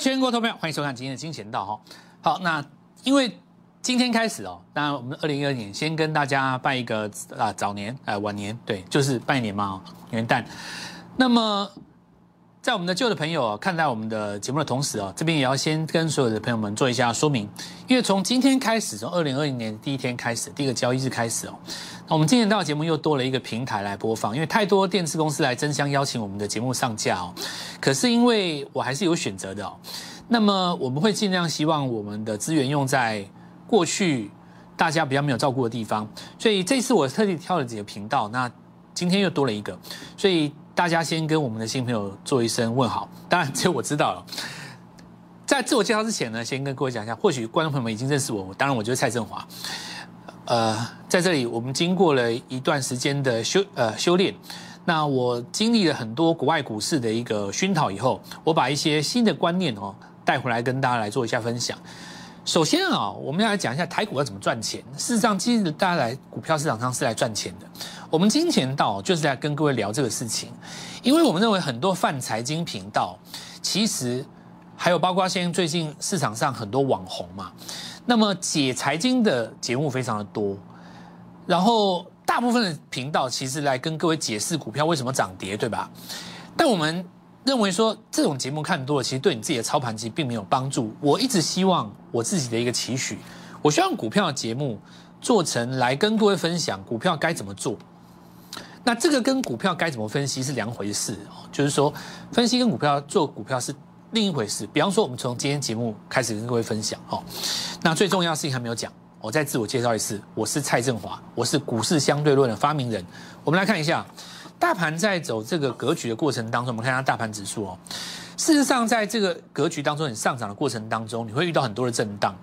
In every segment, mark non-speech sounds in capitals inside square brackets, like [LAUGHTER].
全国投票，欢迎收看今天的金钱道哈。好，那因为今天开始哦，那我们二零二二年先跟大家拜一个啊早年啊晚年，对，就是拜年嘛，元旦。那么在我们的旧的朋友看待我们的节目的同时哦，这边也要先跟所有的朋友们做一下说明，因为从今天开始，从二零二零年第一天开始，第一个交易日开始哦，那我们今年到节目又多了一个平台来播放，因为太多电视公司来争相邀请我们的节目上架哦，可是因为我还是有选择的哦，那么我们会尽量希望我们的资源用在过去大家比较没有照顾的地方，所以这次我特地挑了几个频道，那今天又多了一个，所以。大家先跟我们的新朋友做一声问好，当然只有我知道了。在自我介绍之前呢，先跟各位讲一下，或许观众朋友们已经认识我，我当然我就是蔡振华。呃，在这里我们经过了一段时间的修呃修炼，那我经历了很多国外股市的一个熏陶以后，我把一些新的观念哦带回来跟大家来做一下分享。首先啊，我们要来讲一下台股要怎么赚钱。事实上，今日大家来股票市场上是来赚钱的。我们金钱道就是在跟各位聊这个事情，因为我们认为很多泛财经频道，其实还有包括现在最近市场上很多网红嘛，那么解财经的节目非常的多，然后大部分的频道其实来跟各位解释股票为什么涨跌，对吧？但我们。认为说这种节目看多了，其实对你自己的操盘机并没有帮助。我一直希望我自己的一个期许，我希望股票的节目做成来跟各位分享股票该怎么做。那这个跟股票该怎么分析是两回事哦，就是说分析跟股票做股票是另一回事。比方说，我们从今天节目开始跟各位分享哦。那最重要的事情还没有讲，我再自我介绍一次，我是蔡振华，我是股市相对论的发明人。我们来看一下。大盘在走这个格局的过程当中，我们看一下大盘指数哦。事实上，在这个格局当中，你上涨的过程当中，你会遇到很多的震荡。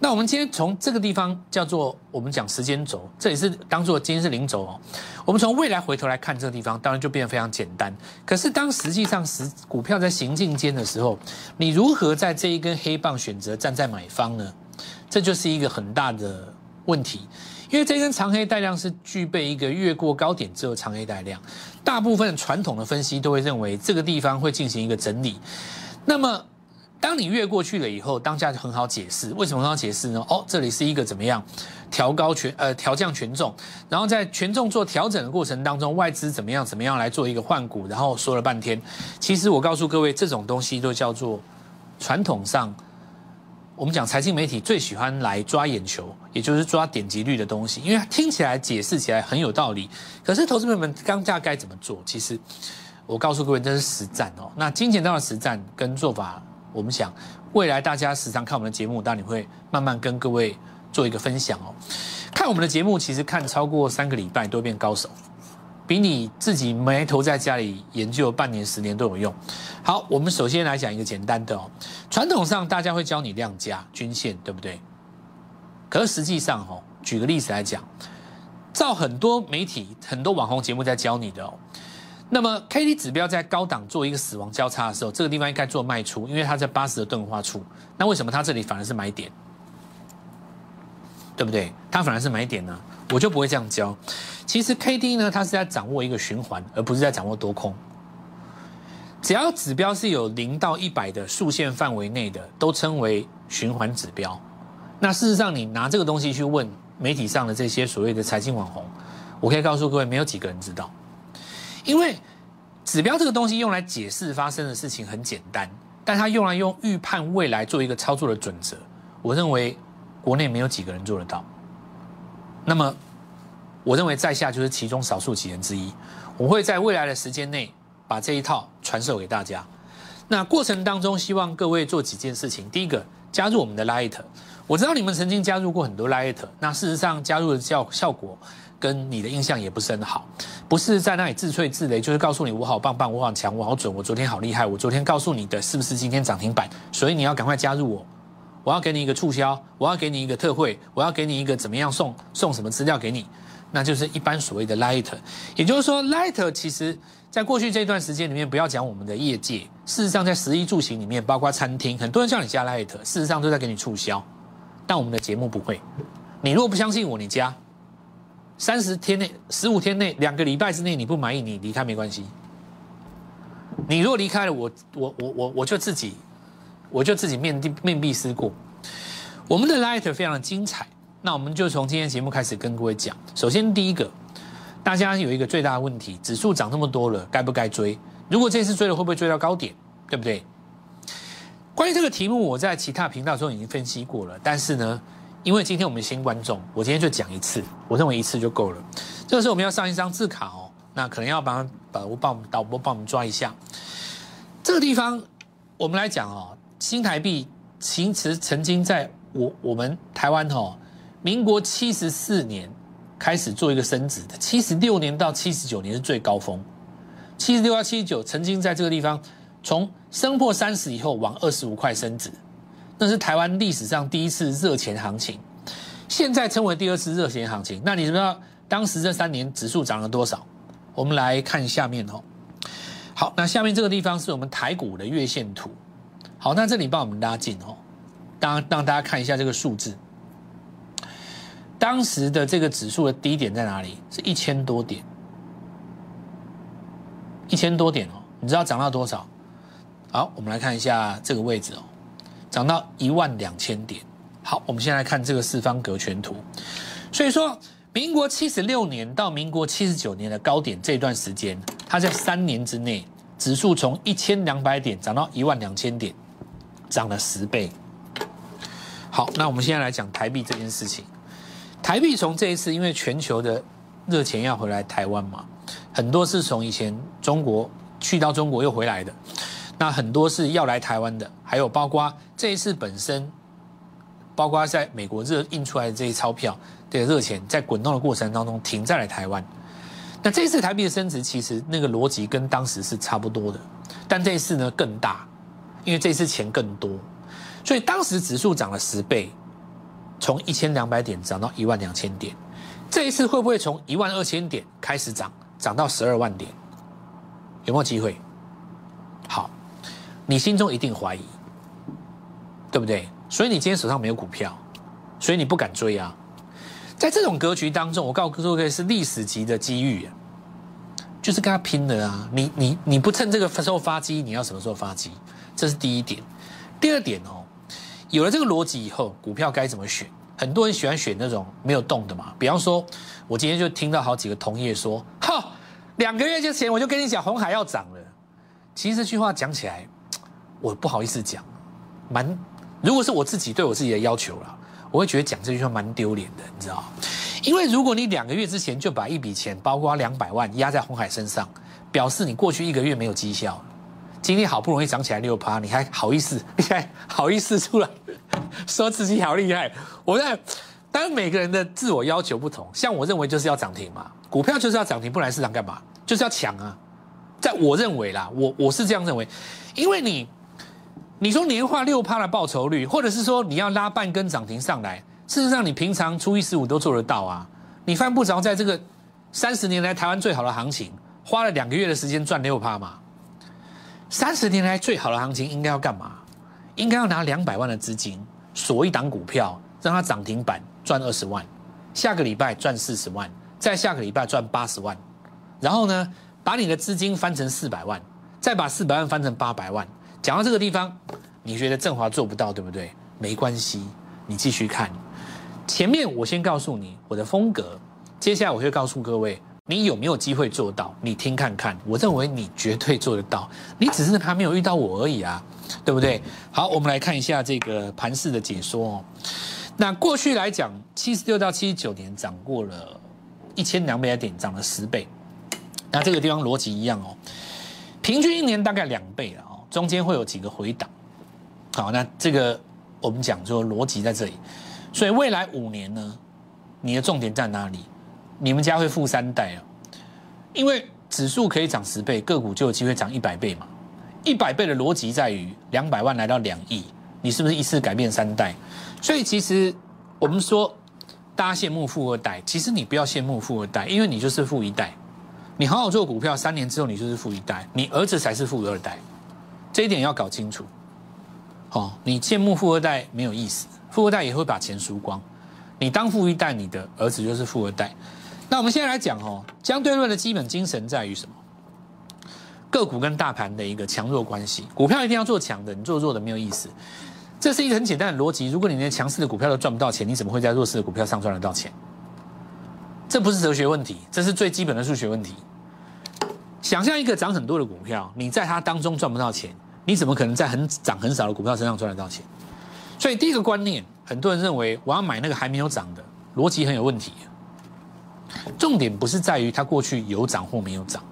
那我们今天从这个地方叫做我们讲时间轴，这也是当做今天是零轴哦。我们从未来回头来看这个地方，当然就变得非常简单。可是当实际上实股票在行进间的时候，你如何在这一根黑棒选择站在买方呢？这就是一个很大的问题。因为这根长黑带量是具备一个越过高点之后长黑带量，大部分传统的分析都会认为这个地方会进行一个整理。那么，当你越过去了以后，当下就很好解释。为什么很好解释呢？哦，这里是一个怎么样调高权呃调降权重，然后在权重做调整的过程当中，外资怎么样怎么样来做一个换股，然后说了半天，其实我告诉各位，这种东西都叫做传统上。我们讲财经媒体最喜欢来抓眼球，也就是抓点击率的东西，因为听起来解释起来很有道理。可是投资朋友们刚价该怎么做？其实我告诉各位，这是实战哦。那金钱道的实战跟做法，我们想未来大家时常看我们的节目，当然你会慢慢跟各位做一个分享哦。看我们的节目，其实看超过三个礼拜都变高手。比你自己埋头在家里研究半年、十年都有用。好，我们首先来讲一个简单的哦。传统上大家会教你量价均线，对不对？可是实际上哦，举个例子来讲，照很多媒体、很多网红节目在教你的哦。那么 K D 指标在高档做一个死亡交叉的时候，这个地方应该做卖出，因为它在八十的钝化处。那为什么它这里反而是买点？对不对？它反而是买点呢？我就不会这样教。其实 K D 呢，它是在掌握一个循环，而不是在掌握多空。只要指标是有零到一百的竖线范围内的，都称为循环指标。那事实上，你拿这个东西去问媒体上的这些所谓的财经网红，我可以告诉各位，没有几个人知道。因为指标这个东西用来解释发生的事情很简单，但它用来用预判未来做一个操作的准则，我认为国内没有几个人做得到。那么。我认为在下就是其中少数几人之一，我会在未来的时间内把这一套传授给大家。那过程当中，希望各位做几件事情。第一个，加入我们的 Light。我知道你们曾经加入过很多 Light，那事实上加入的效效果跟你的印象也不是很好，不是在那里自吹自擂，就是告诉你我好棒棒，我好强，我好准，我昨天好厉害，我昨天告诉你的是不是今天涨停板？所以你要赶快加入我，我要给你一个促销，我要给你一个特惠，我要给你一个怎么样送送什么资料给你。那就是一般所谓的 light，也就是说 light 其实在过去这段时间里面，不要讲我们的业界，事实上在食衣住行里面，包括餐厅，很多人叫你加 light，事实上都在给你促销，但我们的节目不会。你如果不相信我，你加三十天内、十五天内、两个礼拜之内你不满意，你离开没关系。你如果离开了，我我我我我就自己我就自己面壁面壁思过。我们的 light 非常的精彩，那我们就从今天节目开始跟各位讲。首先第一个，大家有一个最大的问题，指数涨那么多了，该不该追？如果这次追了，会不会追到高点？对不对？关于这个题目，我在其他频道中已经分析过了。但是呢，因为今天我们新观众，我今天就讲一次，我认为一次就够了。这个时候我们要上一张字卡哦，那可能要帮把我帮我们导播帮我们抓一下。这个地方我们来讲哦，新台币其实曾经在我我们台湾哦，民国七十四年开始做一个升值的，七十六年到七十九年是最高峰，七十六到七十九曾经在这个地方。从升破三十以后往二十五块升值，那是台湾历史上第一次热钱行情，现在称为第二次热钱行情。那你知道当时这三年指数涨了多少？我们来看下面哦。好，那下面这个地方是我们台股的月线图。好，那这里帮我们拉近哦，当让大家看一下这个数字。当时的这个指数的低点在哪里？是一千多点，一千多点哦。你知道涨到多少？好，我们来看一下这个位置哦，涨到一万两千点。好，我们先来看这个四方格全图。所以说，民国七十六年到民国七十九年的高点这段时间，它在三年之内，指数从一千两百点涨到一万两千点，涨了十倍。好，那我们现在来讲台币这件事情。台币从这一次，因为全球的热钱要回来台湾嘛，很多是从以前中国去到中国又回来的。那很多是要来台湾的，还有包括这一次本身，包括在美国热印出来的这些钞票的热钱，在滚动的过程当中停在了台湾。那这一次台币的升值，其实那个逻辑跟当时是差不多的，但这一次呢更大，因为这次钱更多，所以当时指数涨了十倍，从一千两百点涨到一万两千点。这一次会不会从一万二千点开始涨，涨到十二万点？有没有机会？你心中一定怀疑，对不对？所以你今天手上没有股票，所以你不敢追啊。在这种格局当中，我告诉各位是历史级的机遇，就是跟他拼的啊！你你你不趁这个时候发机，你要什么时候发机？这是第一点。第二点哦，有了这个逻辑以后，股票该怎么选？很多人喜欢选那种没有动的嘛。比方说，我今天就听到好几个同业说：“哈，两个月之前我就跟你讲红海要涨了。”其实这句话讲起来。我不好意思讲，蛮，如果是我自己对我自己的要求了，我会觉得讲这句话蛮丢脸的，你知道因为如果你两个月之前就把一笔钱，包括两百万压在红海身上，表示你过去一个月没有绩效，今天好不容易涨起来六趴，你还好意思，[LAUGHS] 你还好意思出来 [LAUGHS] 说自己好厉害？我在，当然每个人的自我要求不同，像我认为就是要涨停嘛，股票就是要涨停，不然市场干嘛？就是要抢啊，在我认为啦，我我是这样认为，因为你。你说年化六趴的报酬率，或者是说你要拉半根涨停上来，事实上你平常初一十五都做得到啊。你犯不着在这个三十年来台湾最好的行情，花了两个月的时间赚六趴嘛？三十年来最好的行情应该要干嘛？应该要拿两百万的资金锁一档股票，让它涨停板赚二十万，下个礼拜赚四十万，再下个礼拜赚八十万，然后呢，把你的资金翻成四百万，再把四百万翻成八百万。讲到这个地方，你觉得振华做不到，对不对？没关系，你继续看。前面我先告诉你我的风格，接下来我会告诉各位，你有没有机会做到？你听看看，我认为你绝对做得到，你只是还没有遇到我而已啊，对不对？好，我们来看一下这个盘势的解说哦。那过去来讲，七十六到七十九年涨过了一千两百点，涨了十倍。那这个地方逻辑一样哦，平均一年大概两倍了。中间会有几个回档，好，那这个我们讲说逻辑在这里，所以未来五年呢，你的重点在哪里？你们家会富三代啊，因为指数可以涨十倍，个股就有机会涨一百倍嘛。一百倍的逻辑在于两百万来到两亿，你是不是一次改变三代？所以其实我们说大家羡慕富二代，其实你不要羡慕富二代，因为你就是富一代。你好好做股票，三年之后你就是富一代，你儿子才是富二代。这一点要搞清楚，哦，你羡慕富二代没有意思，富二代也会把钱输光。你当富一代，你的儿子就是富二代。那我们现在来讲哦，相对论的基本精神在于什么？个股跟大盘的一个强弱关系。股票一定要做强的，你做弱的没有意思。这是一个很简单的逻辑。如果你连强势的股票都赚不到钱，你怎么会在弱势的股票上赚得到钱？这不是哲学问题，这是最基本的数学问题。想象一个涨很多的股票，你在它当中赚不到钱，你怎么可能在很涨很少的股票身上赚得到钱？所以第一个观念，很多人认为我要买那个还没有涨的，逻辑很有问题。重点不是在于它过去有涨或没有涨，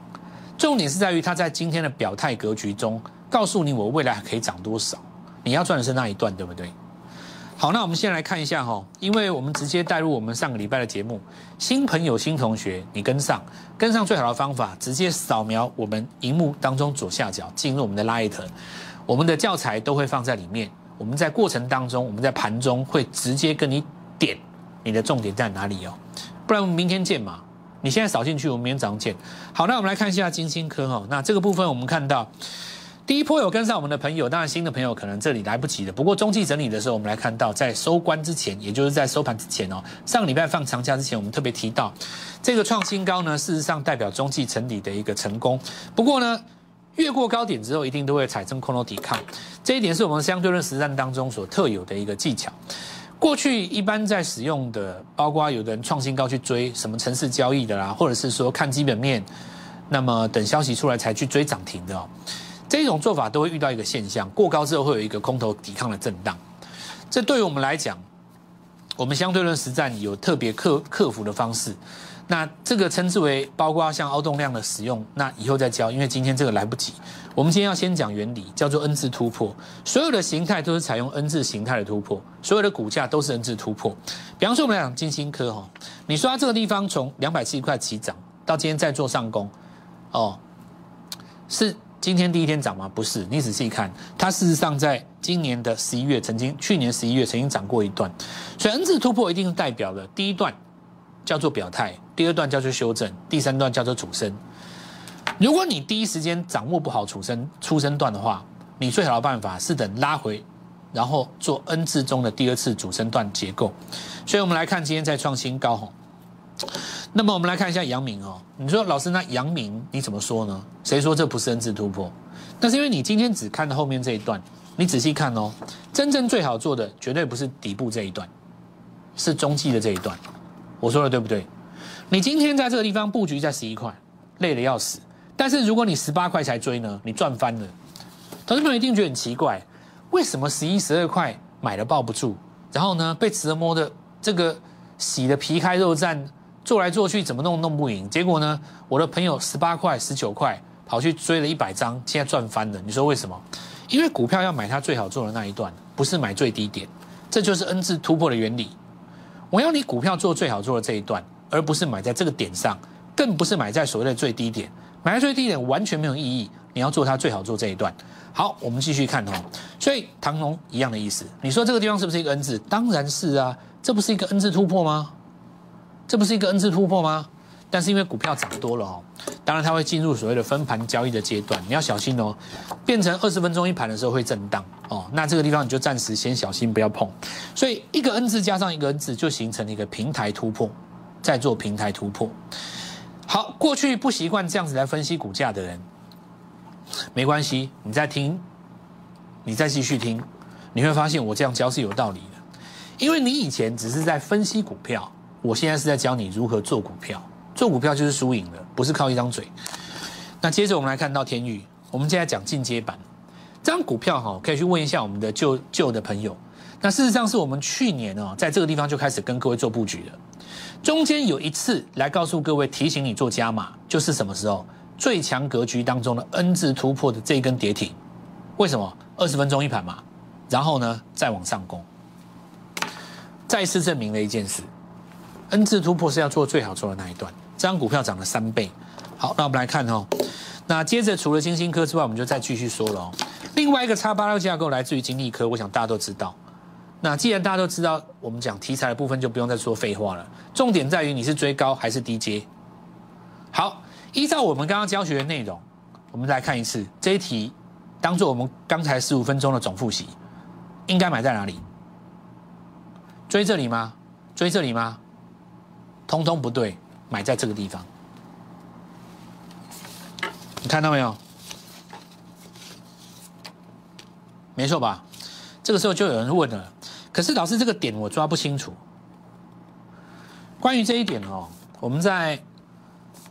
重点是在于它在今天的表态格局中，告诉你我未来可以涨多少。你要赚的是那一段，对不对？好，那我们先来看一下哈，因为我们直接带入我们上个礼拜的节目，新朋友、新同学，你跟上，跟上最好的方法，直接扫描我们荧幕当中左下角，进入我们的 Light，我们的教材都会放在里面。我们在过程当中，我们在盘中会直接跟你点你的重点在哪里哦，不然我们明天见嘛。你现在扫进去，我们明天早上见。好，那我们来看一下金星科哈，那这个部分我们看到。第一波有跟上我们的朋友，当然新的朋友可能这里来不及的。不过中期整理的时候，我们来看到在收官之前，也就是在收盘之前哦，上个礼拜放长假之前，我们特别提到这个创新高呢，事实上代表中期整理的一个成功。不过呢，越过高点之后，一定都会产生空头抵抗，这一点是我们相对论实战当中所特有的一个技巧。过去一般在使用的，包括有的人创新高去追什么城市交易的啦，或者是说看基本面，那么等消息出来才去追涨停的哦。这种做法都会遇到一个现象，过高之后会有一个空头抵抗的震荡。这对于我们来讲，我们相对论实战有特别克克服的方式。那这个称之为包括像凹动量的使用，那以后再教，因为今天这个来不及。我们今天要先讲原理，叫做 N 字突破。所有的形态都是采用 N 字形态的突破，所有的股价都是 N 字突破。比方说我们来讲金星科哈，你说它这个地方从两百七十块起涨，到今天再做上攻，哦，是。今天第一天涨吗？不是，你仔细看，它事实上在今年的十一月曾经，去年十一月曾经涨过一段，所以 N 字突破一定是代表了第一段叫做表态，第二段叫做修正，第三段叫做主升。如果你第一时间掌握不好主升、出升段的话，你最好的办法是等拉回，然后做 N 字中的第二次主升段结构。所以我们来看今天在创新高吼。那么我们来看一下阳明哦，你说老师那阳明你怎么说呢？谁说这不是 N 字突破？那是因为你今天只看到后面这一段，你仔细看哦，真正最好做的绝对不是底部这一段，是中继的这一段。我说的对不对？你今天在这个地方布局在十一块，累得要死。但是如果你十八块才追呢，你赚翻了。投资朋友一定觉得很奇怪，为什么十一、十二块买了抱不住，然后呢被折磨的这个洗的皮开肉绽？做来做去怎么弄弄不赢，结果呢？我的朋友十八块、十九块跑去追了一百张，现在赚翻了。你说为什么？因为股票要买它最好做的那一段，不是买最低点。这就是 N 字突破的原理。我要你股票做最好做的这一段，而不是买在这个点上，更不是买在所谓的最低点。买在最低点完全没有意义。你要做它最好做这一段。好，我们继续看哦。所以唐龙一样的意思。你说这个地方是不是一个 N 字？当然是啊，这不是一个 N 字突破吗？这不是一个 N 字突破吗？但是因为股票涨多了哦，当然它会进入所谓的分盘交易的阶段，你要小心哦。变成二十分钟一盘的时候会震荡哦，那这个地方你就暂时先小心不要碰。所以一个 N 字加上一个 N 字就形成了一个平台突破，再做平台突破。好，过去不习惯这样子来分析股价的人，没关系，你再听，你再继续听，你会发现我这样教是有道理的，因为你以前只是在分析股票。我现在是在教你如何做股票，做股票就是输赢的，不是靠一张嘴。那接着我们来看到天宇，我们现在讲进阶版，这张股票哈，可以去问一下我们的旧旧的朋友。那事实上是我们去年哦，在这个地方就开始跟各位做布局了。中间有一次来告诉各位，提醒你做加码，就是什么时候？最强格局当中的 N 字突破的这一根跌停，为什么？二十分钟一盘嘛，然后呢再往上攻，再次证明了一件事。N 字突破是要做最好做的那一段，这张股票涨了三倍。好，那我们来看哦。那接着除了金星科之外，我们就再继续说了哦。另外一个叉八六架构来自于金立科，我想大家都知道。那既然大家都知道，我们讲题材的部分就不用再说废话了。重点在于你是追高还是低阶。好，依照我们刚刚教学的内容，我们来看一次这一题，当做我们刚才十五分钟的总复习，应该买在哪里？追这里吗？追这里吗？通通不对，买在这个地方。你看到没有？没错吧，这个时候就有人问了。可是老师，这个点我抓不清楚。关于这一点哦，我们在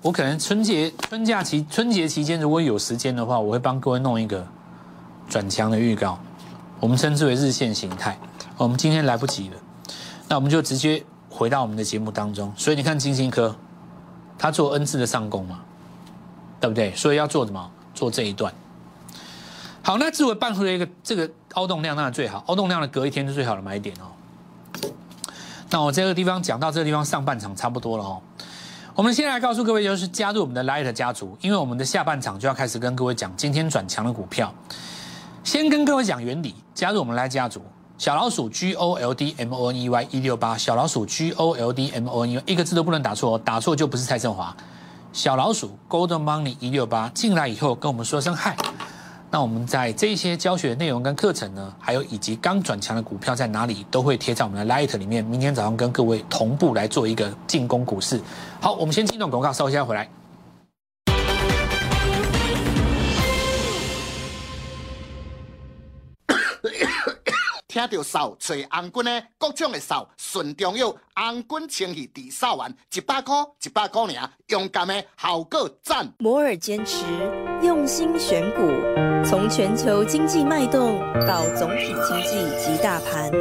我可能春节、春假期、春节期间如果有时间的话，我会帮各位弄一个转强的预告，我们称之为日线形态。我们今天来不及了，那我们就直接。回到我们的节目当中。所以你看金星科，它做 N 字的上攻嘛，对不对？所以要做什么？做这一段。好，那自为办出了一个这个凹动量，当然最好。凹动量的隔一天是最好的买点哦。那我这个地方讲到这个地方，上半场差不多了哦。我们先来告诉各位，就是加入我们的 Light 家族，因为我们的下半场就要开始跟各位讲今天转强的股票。先跟各位讲原理，加入我们 Light 家族，小老鼠 G O L D M O N E Y 一六八，小老鼠 G O L D M O N E Y 一个字都不能打错，打错就不是蔡振华。小老鼠 Gold Money 一六八进来以后，跟我们说声嗨。那我们在这些教学内容跟课程呢，还有以及刚转强的股票在哪里，都会贴在我们的 Light 里面。明天早上跟各位同步来做一个进攻股市。好，我们先进段广告，稍一下回来。听到扫找红军的各种的扫，顺中药红军清气抵扫完一百块，一百块尔，勇敢的效果赞。摩尔坚持用心选股，从全球经济脉动到总体经济及大盘，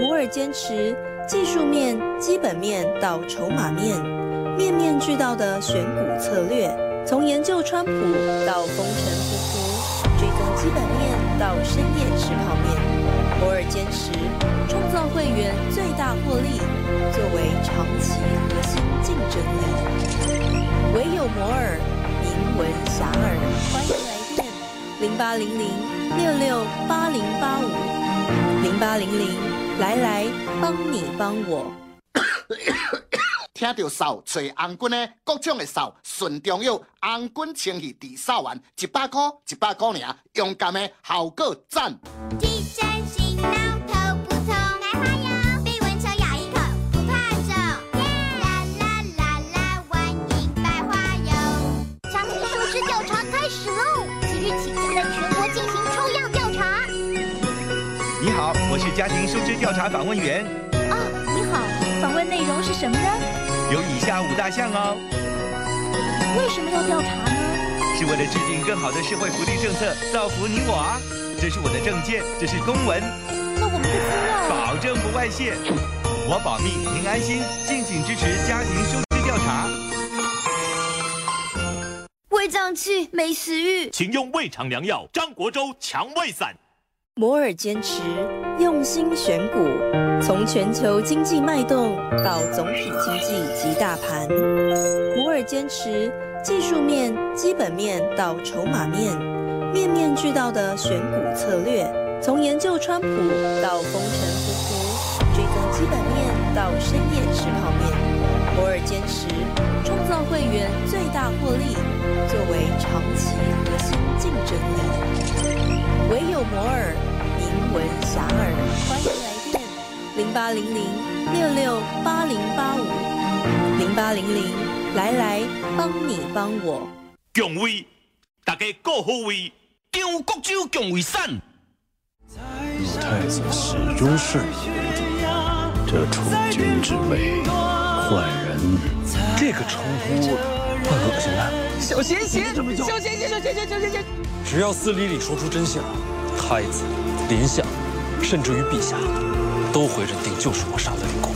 摩尔坚持技术面、基本面到筹码面，面面俱到的选股策略，从研究川普到风尘仆仆，追踪基本面到深。坚持创造会员最大获利，作为长期核心竞争力。唯有摩尔名闻遐迩，欢迎来电零八零零六六八零八五零八零零来来帮你帮我。听到扫找红军的各种的扫，顺中有红军清气抵扫完一百块，一百块尔，勇敢的效果赞。家庭收支调查访问员。哦，你好，访问内容是什么呢？有以下五大项哦。为什么要调查呢？是为了制定更好的社会福利政策，造福你我啊！这是我的证件，这是公文。那我们的资料？保证不外泄，我保密，您安心。敬请支持家庭收支调查。胃胀气，没食欲，请用胃肠良药张国洲强胃散。摩尔坚持用心选股，从全球经济脉动到总体经济及大盘，摩尔坚持技术面、基本面到筹码面，面面俱到的选股策略，从研究川普到风尘仆仆，追踪基本面到深夜吃泡面，摩尔坚持创造会员最大获利，作为长期核心竞争力。唯有摩尔名闻遐，欢迎来电零八零零六六八零八五零八零零来来帮你帮我。强威，大家各好位，张国洲强威散。老太子始终顺于这储君之位，换人，这个称呼怪恶心的。小贤贤，小贤贤，小贤贤，小贤贤。只要司礼里说出真相，太子、林相，甚至于陛下，都会认定就是我杀的李公。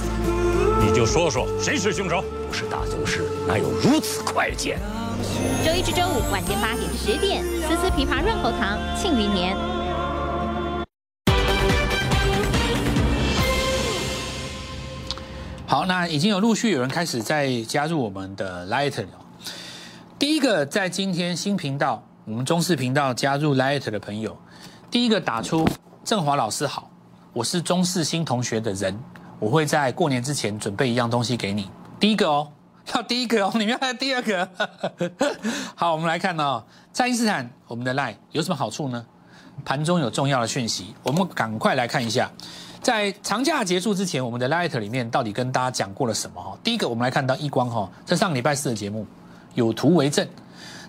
你就说说谁是凶手？不是大宗师，哪有如此快剑？周一至周五晚间八点至十点，丝丝枇杷润喉糖庆余年。好，那已经有陆续有人开始在加入我们的 Light 了。第一个在今天新频道。我们中视频道加入 Light 的朋友，第一个打出郑华老师好，我是中视新同学的人，我会在过年之前准备一样东西给你。第一个哦，要 [LAUGHS] 第一个哦，你们要第二个。[LAUGHS] 好，我们来看哦，爱因斯坦，我们的 Line 有什么好处呢？盘中有重要的讯息，我们赶快来看一下，在长假结束之前，我们的 Light 里面到底跟大家讲过了什么？哈，第一个我们来看到一光哈，在上礼拜四的节目有图为证。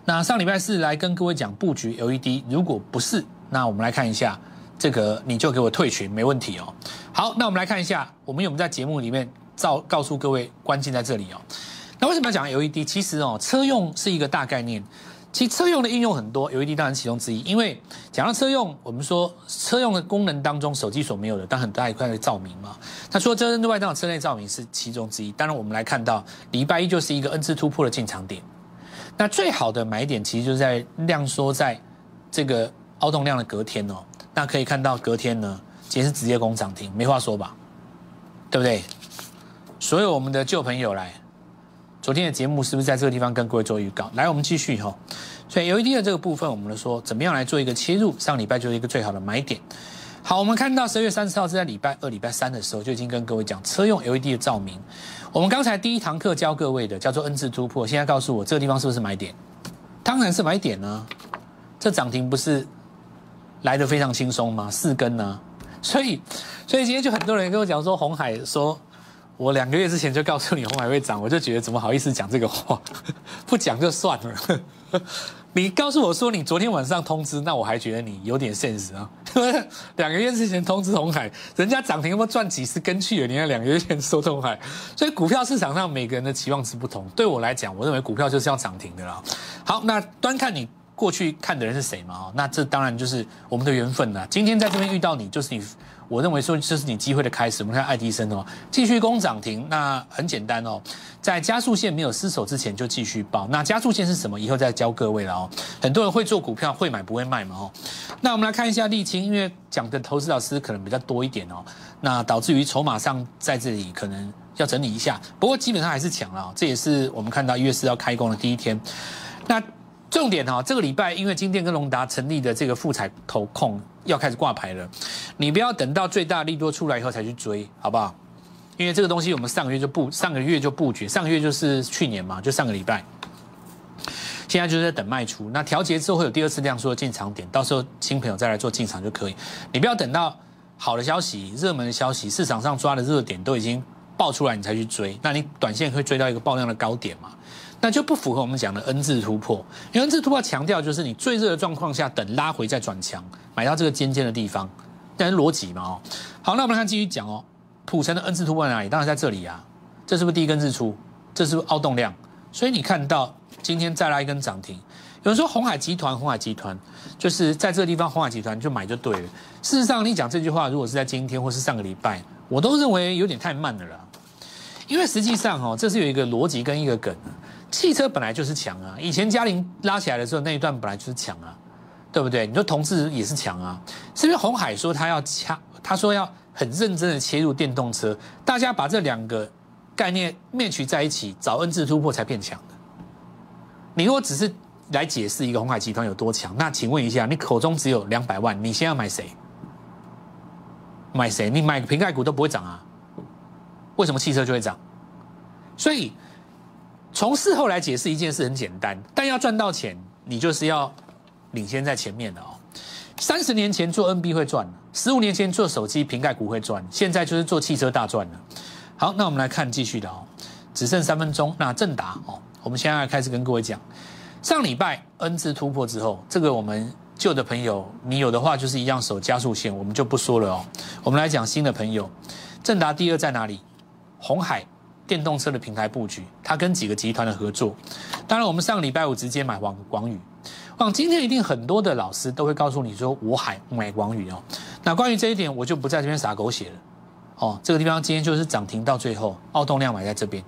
那上礼拜四来跟各位讲布局 LED，如果不是，那我们来看一下，这个你就给我退群，没问题哦。好，那我们来看一下，我们有没有在节目里面照告诉各位关键在这里哦。那为什么要讲 LED？其实哦，车用是一个大概念。其实车用的应用很多，LED 当然其中之一。因为讲到车用，我们说车用的功能当中，手机所没有的，但很大一块的照明嘛。那除了车内外当然车内照明是其中之一。当然我们来看到礼拜一就是一个 N 字突破的进场点。那最好的买点其实就是在量缩在这个凹洞量的隔天哦。那可以看到隔天呢，今天是直接攻涨停，没话说吧？对不对？所有我们的旧朋友来。昨天的节目是不是在这个地方跟各位做预告？来，我们继续哈。所以 LED 的这个部分，我们说怎么样来做一个切入？上礼拜就是一个最好的买点。好，我们看到十月三十号是在礼拜二、礼拜三的时候，就已经跟各位讲车用 LED 的照明。我们刚才第一堂课教各位的叫做 N 字突破，现在告诉我这个地方是不是买点？当然是买点呢。这涨停不是来的非常轻松吗？四根呢？[LAUGHS] 所以，所以今天就很多人跟我讲说，红海说。我两个月之前就告诉你红海会涨，我就觉得怎么好意思讲这个话，[LAUGHS] 不讲就算了。[LAUGHS] 你告诉我说你昨天晚上通知，那我还觉得你有点现实啊。两个月之前通知红海，人家涨停有没有赚几十根去了？你看两个月前说红海，所以股票市场上每个人的期望值不同。对我来讲，我认为股票就是要涨停的啦。好，那端看你过去看的人是谁嘛？那这当然就是我们的缘分了。今天在这边遇到你，就是你。我认为说这是你机会的开始。我们看爱迪生哦，继续攻涨停，那很简单哦，在加速线没有失守之前就继续报。那加速线是什么？以后再教各位了哦。很多人会做股票，会买不会卖嘛哦。那我们来看一下沥青，因为讲的投资老师可能比较多一点哦，那导致于筹码上在这里可能要整理一下。不过基本上还是强了，这也是我们看到一月四要开工的第一天。那重点哈，这个礼拜因为金店跟隆达成立的这个富彩投控要开始挂牌了，你不要等到最大利多出来以后才去追，好不好？因为这个东西我们上个月就布，上个月就布局，上个月就是去年嘛，就上个礼拜，现在就是在等卖出。那调节之后会有第二次量缩的进场点，到时候新朋友再来做进场就可以。你不要等到好的消息、热门的消息、市场上抓的热点都已经爆出来，你才去追，那你短线会追到一个爆量的高点嘛？那就不符合我们讲的 N 字突破，因为 N 字突破强调就是你最热的状况下等拉回再转强，买到这个尖尖的地方，但是逻辑嘛哦。好，那我们看继续讲哦，普成的 N 字突破在哪里？当然在这里啊，这是不是第一根日出？这是不是凹动量？所以你看到今天再来一根涨停，有人说红海集团，红海集团就是在这个地方，红海集团就买就对了。事实上，你讲这句话，如果是在今天或是上个礼拜，我都认为有点太慢了啦，因为实际上哦，这是有一个逻辑跟一个梗。汽车本来就是强啊，以前嘉陵拉起来的时候那一段本来就是强啊，对不对？你说同志也是强啊，是不是？红海说他要掐，他说要很认真的切入电动车，大家把这两个概念面取在一起，找 N 字突破才变强的。你如果只是来解释一个红海集团有多强，那请问一下，你口中只有两百万，你先要买谁？买谁？你买瓶盖股都不会涨啊，为什么汽车就会涨？所以。从事后来解释一件事很简单，但要赚到钱，你就是要领先在前面的哦。三十年前做 NB 会赚，十五年前做手机瓶盖股会赚，现在就是做汽车大赚了。好，那我们来看继续的哦，只剩三分钟。那正达哦，我们现在开始跟各位讲，上礼拜 N 字突破之后，这个我们旧的朋友，你有的话就是一样守加速线，我们就不说了哦。我们来讲新的朋友，正达第二在哪里？红海。电动车的平台布局，它跟几个集团的合作。当然，我们上个礼拜五直接买广广宇。往今天一定很多的老师都会告诉你说，我海买广宇哦。那关于这一点，我就不在这边撒狗血了。哦，这个地方今天就是涨停到最后，奥动量买在这边。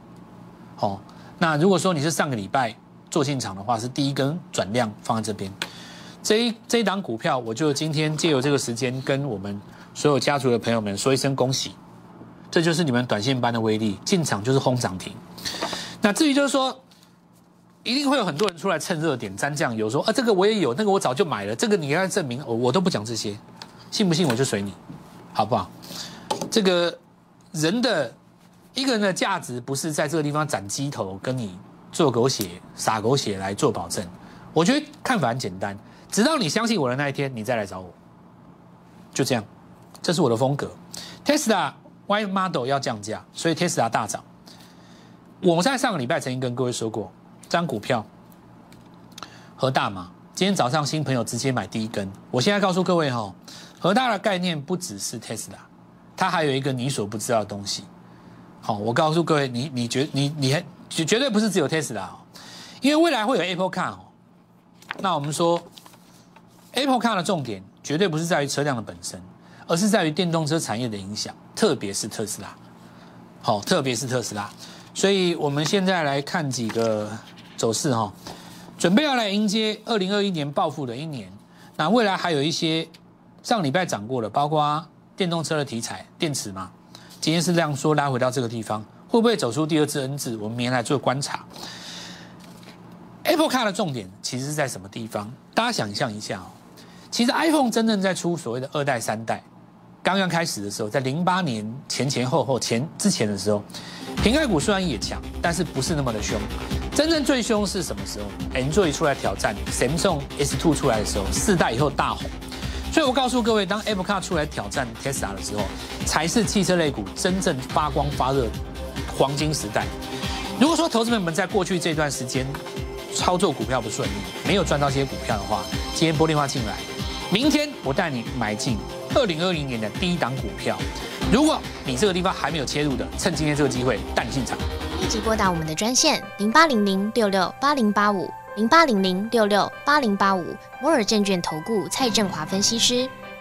哦，那如果说你是上个礼拜做进场的话，是第一根转量放在这边。这一这一档股票，我就今天借由这个时间跟我们所有家族的朋友们说一声恭喜。这就是你们短线班的威力，进场就是轰涨停。那至于就是说，一定会有很多人出来蹭热点沾酱油，说啊这个我也有，那个我早就买了，这个你要证明，我我都不讲这些，信不信我就随你，好不好？这个人的一个人的价值不是在这个地方斩鸡头，跟你做狗血撒狗血来做保证。我觉得看法很简单，直到你相信我的那一天，你再来找我，就这样，这是我的风格，Tesla。Y model 要降价，所以 Tesla 大涨。我们在上个礼拜曾经跟各位说过，张股票和大麻今天早上新朋友直接买第一根。我现在告诉各位哈，和大的概念不只是 Tesla，它还有一个你所不知道的东西。好，我告诉各位，你你觉你你还绝绝对不是只有 Tesla 哦，因为未来会有 Apple Car 哦。那我们说 Apple Car 的重点绝对不是在于车辆的本身，而是在于电动车产业的影响，特别是特斯拉。好，特别是特斯拉。所以我们现在来看几个走势哈。准备要来迎接二零二一年暴富的一年，那未来还有一些上礼拜涨过的，包括电动车的题材，电池嘛，今天是量缩拉回到这个地方，会不会走出第二次 N 字？我们明天来做观察。Apple Car 的重点其实是在什么地方？大家想象一下哦，其实 iPhone 真正在出所谓的二代、三代，刚刚开始的时候，在零八年前前后后前之前的时候，瓶盖股虽然也强，但是不是那么的凶。真正最凶是什么时候？Android 出来挑战，Samsung S2 出来的时候，四代以后大红。所以我告诉各位，当 Apple Car 出来挑战 Tesla 的时候，才是汽车类股真正发光发热黄金时代。如果说投资者们在过去这段时间操作股票不顺利，没有赚到这些股票的话，今天拨电话进来，明天我带你买进二零二零年的第一档股票。如果你这个地方还没有切入的，趁今天这个机会带你进场。立即拨打我们的专线零八零零六六八零八五零八零零六六八零八五摩尔证券投顾蔡振华分析师。